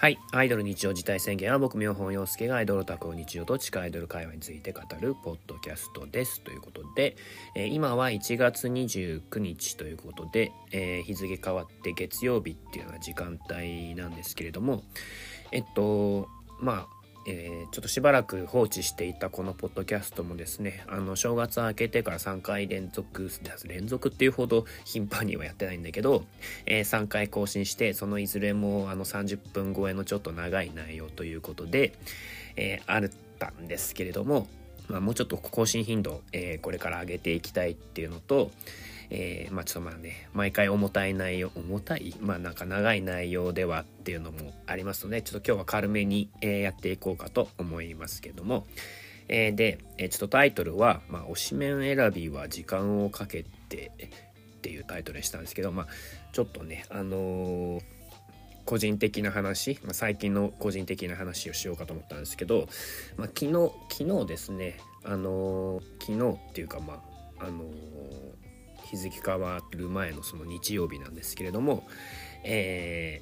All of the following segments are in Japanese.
はい。アイドル日常事態宣言は僕、妙本洋介がアイドルオタクを日常と地下アイドル会話について語るポッドキャストです。ということで、えー、今は1月29日ということで、えー、日付変わって月曜日っていうのは時間帯なんですけれども、えっと、まあ、えー、ちょっとしばらく放置していたこのポッドキャストもですね、あの、正月明けてから3回連続、連続っていうほど頻繁にはやってないんだけど、えー、3回更新して、そのいずれもあの30分超えのちょっと長い内容ということで、えー、あったんですけれども、まあ、もうちょっと更新頻度、えー、これから上げていきたいっていうのと、えー、まあちょっとまあね、毎回重たい内容、重たいまあなんか長い内容ではっていうのもありますので、ちょっと今日は軽めに、えー、やっていこうかと思いますけども、えー、で、えー、ちょっとタイトルは、まあ、推しメン選びは時間をかけてっていうタイトルにしたんですけど、まあ、ちょっとね、あのー、個人的な話、まあ、最近の個人的な話をしようかと思ったんですけど、まあ、昨日、昨日ですね、あの、昨日っていうか、まあ、あの日付変わる前のその日曜日なんですけれども、え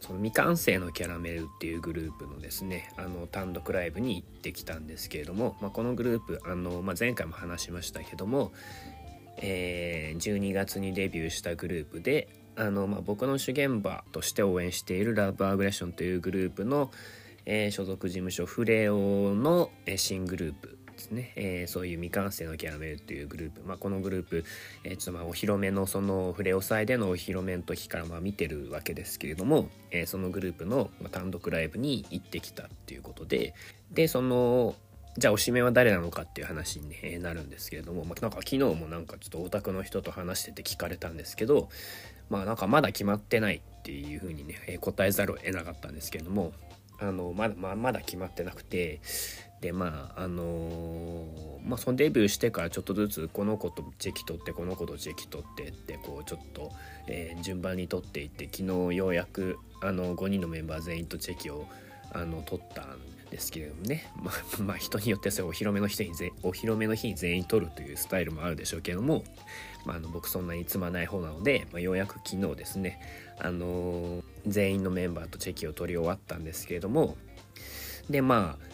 ー、その未完成のキャラメルっていうグループのですねあの単独ライブに行ってきたんですけれども、まあ、このグループあの、まあ、前回も話しましたけども、えー、12月にデビューしたグループであの、まあ、僕の主現場として応援しているラブアグレッションというグループの、えー、所属事務所フレオの新グループですね、えー、そういう未完成のキャラメルというグループ、まあ、このグループ、えー、ちょっとまあお披露目のそのフレオ祭でのお披露目の時からまあ見てるわけですけれども、えー、そのグループの単独ライブに行ってきたっていうことででそのじゃあおしめは誰なのかっていう話に、なるんですけれども、まあ、なんか昨日もなんかちょっとオタクの人と話してて聞かれたんですけどまあなんかまだ決まってないっていうふうにね答えざるを得なかったんですけれどもあのまだままだ決まってなくてでまああのー、まあそのデビューしてからちょっとずつこの子とチェキ取ってこの子とチェキ取ってってこうちょっと、えー、順番に取っていって昨日ようやくあの5人のメンバー全員とチェキをあの取ったんですけれどもね、まあ、まあ人によってそれお披露目の日にお披露目の日に全員取るというスタイルもあるでしょうけども、まあ、あの僕そんなに積まない方なので、まあ、ようやく昨日ですね、あのー、全員のメンバーとチェキを取り終わったんですけれどもでまあ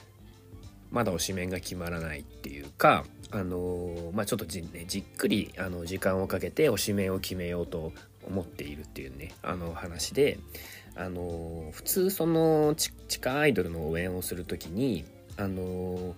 まだ推しメンが決まらないっていうか、あの、まあ、ちょっとじ,、ね、じっくりあの時間をかけて推しメンを決めようと思っているっていうねあの話で、あの、普通その地下アイドルの応援をする時にあの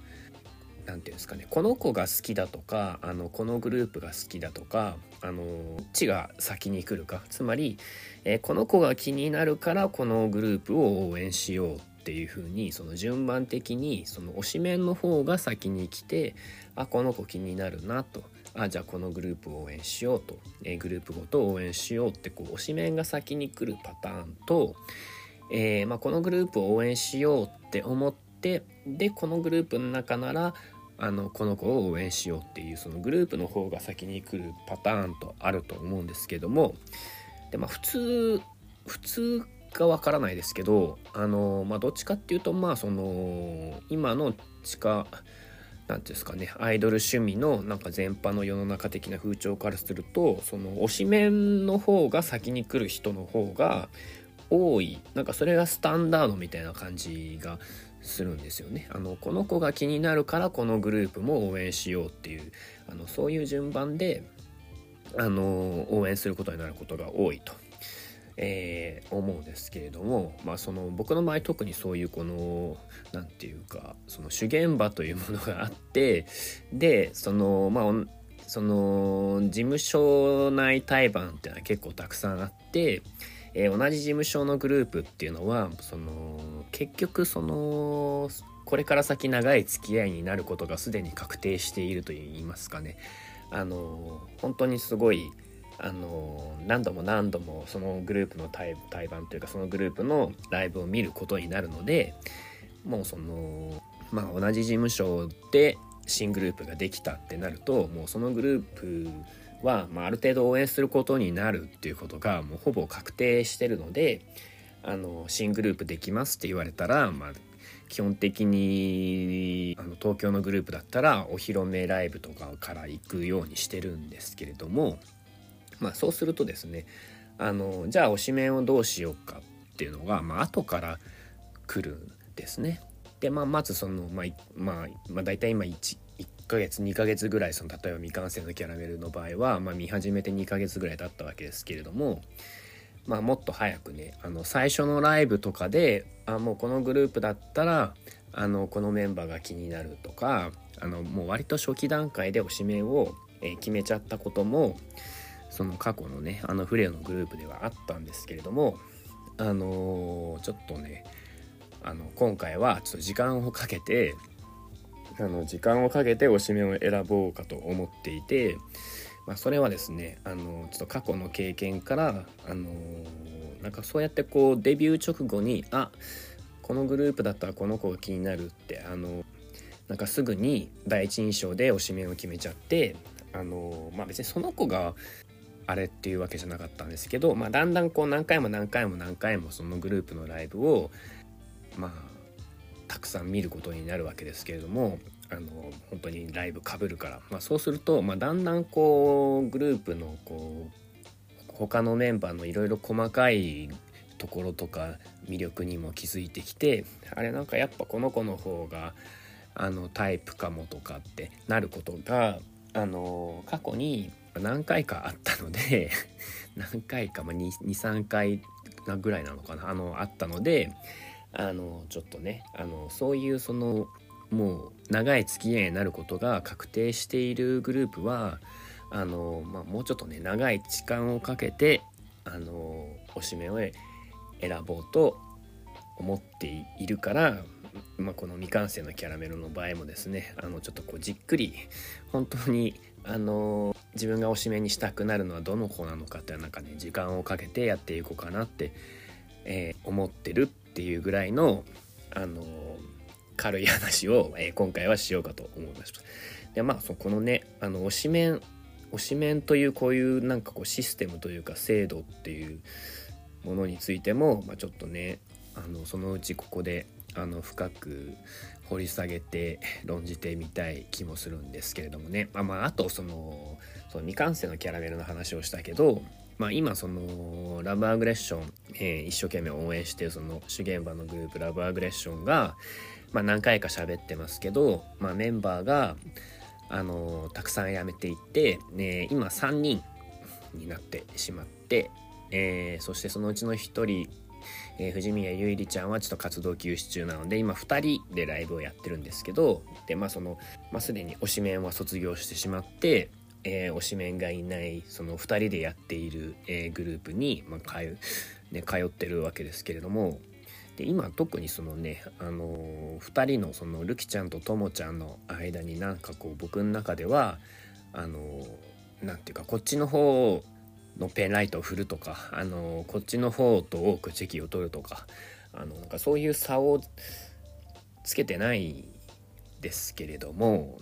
何て言うんですかねこの子が好きだとかあのこのグループが好きだとかあのどっちが先に来るか。つまり、えー、この子が気になるからこのグループを応援しようっていう風にその順番的にその推しメンの方が先に来てあこの子気になるなと。あじゃあこのグループを応援しようと、え、グループごと応援しようってこう推しメンが先に来るパターンと、えー、まあ、このグループを応援しようって思ってでこのグループの中ならあのこの子を応援しようっていうそのグループの方が先に来るパターンとあると思うんですけども。でまあ普通普通かわからないですけどあのまあどっちかっていうとまあその今の地下何ていうんですかねアイドル趣味のなんか全般の世の中的な風潮からするとその推しメンの方が先に来る人の方が多い。なんかそれがスタンダードみたいな感じがするんですよね。あのこの子が気になるからこのグループも応援しようっていうあのそういう順番であの応援することになることが多いと。えー、思うんですけれども、まあ、その僕の場合特にそういうこの何て言うかその主現場というものがあって でそのまあその事務所内対バンっていうのは結構たくさんあって、えー、同じ事務所のグループっていうのはその結局そのこれから先長い付き合いになることがすでに確定しているといいますかね。あの本当にすごいあの何度も何度もそのグループの対対バンというかそのグループのライブを見ることになるのでもうそのまあ同じ事務所で新グループができたってなるともうそのグループは、まあ、ある程度応援することになるっていうことがもうほぼ確定してるのであの新グループできますって言われたら、まあ、基本的にあの東京のグループだったらお披露目ライブとかから行くようにしてるんですけれどもまあそうするとですねあのじゃあ推しメンをどうしようかっていうのが、まあ後から来るんですね。で、まあ、まずその、まあ、まあ、まあ、大体今 1, 1ヶ月2ヶ月ぐらいその例えば未完成のキャラメルの場合は、まあ、見始めて2ヶ月ぐらい経ったわけですけれども、まあ、もっと早くねあの最初のライブとかであもうこのグループだったらあのこのメンバーが気になるとかあのもう割と初期段階で推しメンを、決めちゃったこともその過去のねあのフレアのグループではあったんですけれどもあのー、ちょっとねあの今回はちょっと時間をかけてあの時間をかけて推しメンを選ぼうかと思っていて、まあ、それはですねあのちょっと過去の経験からあのなんかそうやってこうデビュー直後にあこのグループだったらこの子が気になるってあのなんかすぐに第一印象で推しメンを決めちゃってあのまあ別にその子があれっていうわけじゃなかったんですけど、まあ、だんだんこう何回も何回も何回もそのグループのライブをまあたくさん見ることになるわけですけれどもあの本当にライブかぶるから、まあ、そうすると、まあ、だんだんこうグループのこう他のメンバーのいろいろ細かいところとか魅力にも気づいてきてあれなんかやっぱこの子の方があのタイプかもとかってなることがあの過去に何回かあったので 何回か、まあ、23回ぐらいなのかなあのあったのであのちょっとねあのそういうそのもう長い付き合いになることが確定しているグループはあの、まあ、もうちょっとね長い時間をかけてあのおしめを選ぼうと思っているから、まあ、この未完成のキャラメルの場合もですねあのちょっとこうじっくり本当にあの自分がおしめにしたくなるのはどの子なのかってなんかね時間をかけてやっていこうかなって、えー、思ってるっていうぐらいのあの軽い話を、えー、今回はしようかと思いました。でまあそこのねあの推しメン推しメンというこういうなんかこうシステムというか制度っていうものについても、まあ、ちょっとねあのそのうちここであの深く掘り下げて論じてみたい気もするんですけれどもね、まあ、まああとそのその未完成のキャラメルの話をしたけど、まあ、今そのラブアグレッション、えー、一生懸命応援してその主現場のグループラブアグレッションが、まあ、何回か喋ってますけど、まあ、メンバーがあのたくさん辞めていって、ね、今3人になってしまって、えー、そしてそのうちの1人えー、藤宮ゆいりちゃんはちょっと活動休止中なので今2人でライブをやってるんですけどでまあその、まあ、すでに推しメンは卒業してしまって、えー、推しメンがいないその2人でやっている、えー、グループに、まあ、通ね、通ってるわけですけれどもで今特にそのね、あのー、2人のそのるきちゃんとともちゃんの間になんかこう僕の中ではあのー、ていうかこっちの方のペンライトを振るとか、あのこっちの方と多くチェキを取るとかあのなんかそういう差をつけてないですけれども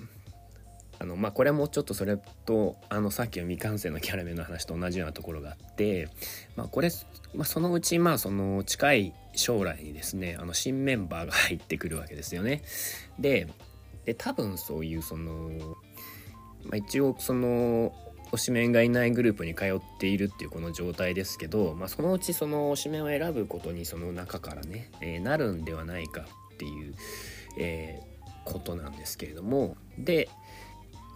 あのまあこれもちょっとそれとあのさっきの未完成のキャラメルの話と同じようなところがあって、まあ、これ、まあ、そのうちまあその近い将来にですねあの新メンバーが入ってくるわけですよね。でで多分そういうその、まあ、一応その推しメンがいないグループに通っているっていうこの状態ですけど、まあ、そのうちその推しメンを選ぶことにその中からね、えー、なるんではないかっていう、えー、ことなんですけれどもで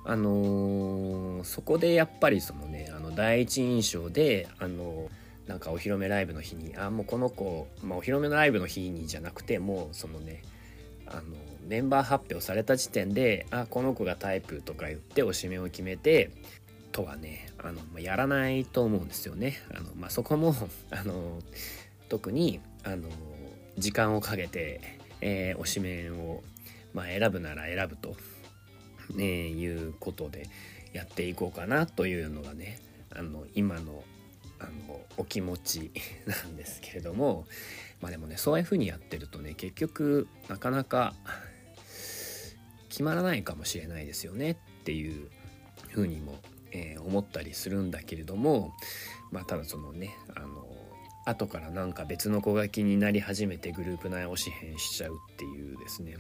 あのー、そこでやっぱりそのねあの第一印象であのなんかお披露目ライブの日にあもうこの子、まあ、お披露目のライブの日にじゃなくてもうそのねあのメンバー発表された時点であこの子がタイプとか言っておしめを決めてとはねあの、やらないと思うんですよね。あのまあ、そこも あの特にあの時間をかけて、えー、推しメンを、まあ、選ぶなら選ぶと、ね、いうことでやっていこうかなというのがねあの今のあのお気持ち なんですけれどもまあでもねそういう風にやってるとね結局なかなか決まらないかもしれないですよねっていう風にもえー、思ったりするんだけれどもまあただそのねあの後からなんか別の子が気になり始めてグループ内推し変しちゃうっていうですね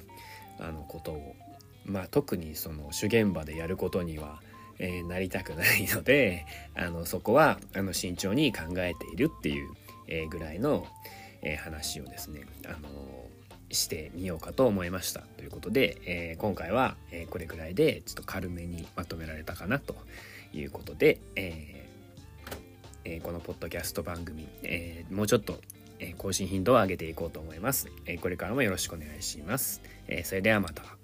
あのことをまあ特にその主現場でやることには、えー、なりたくないので あのそこはあの慎重に考えているっていう、えー、ぐらいの、えー、話をですね、あのしてみようかと思いましたということで、え今回は、えこれくらいでちょっと軽めにまとめられたかなということで、ええこのポッドキャスト番組、えもうちょっと更新頻度を上げていこうと思います。えこれからもよろしくお願いします。えそれではまた。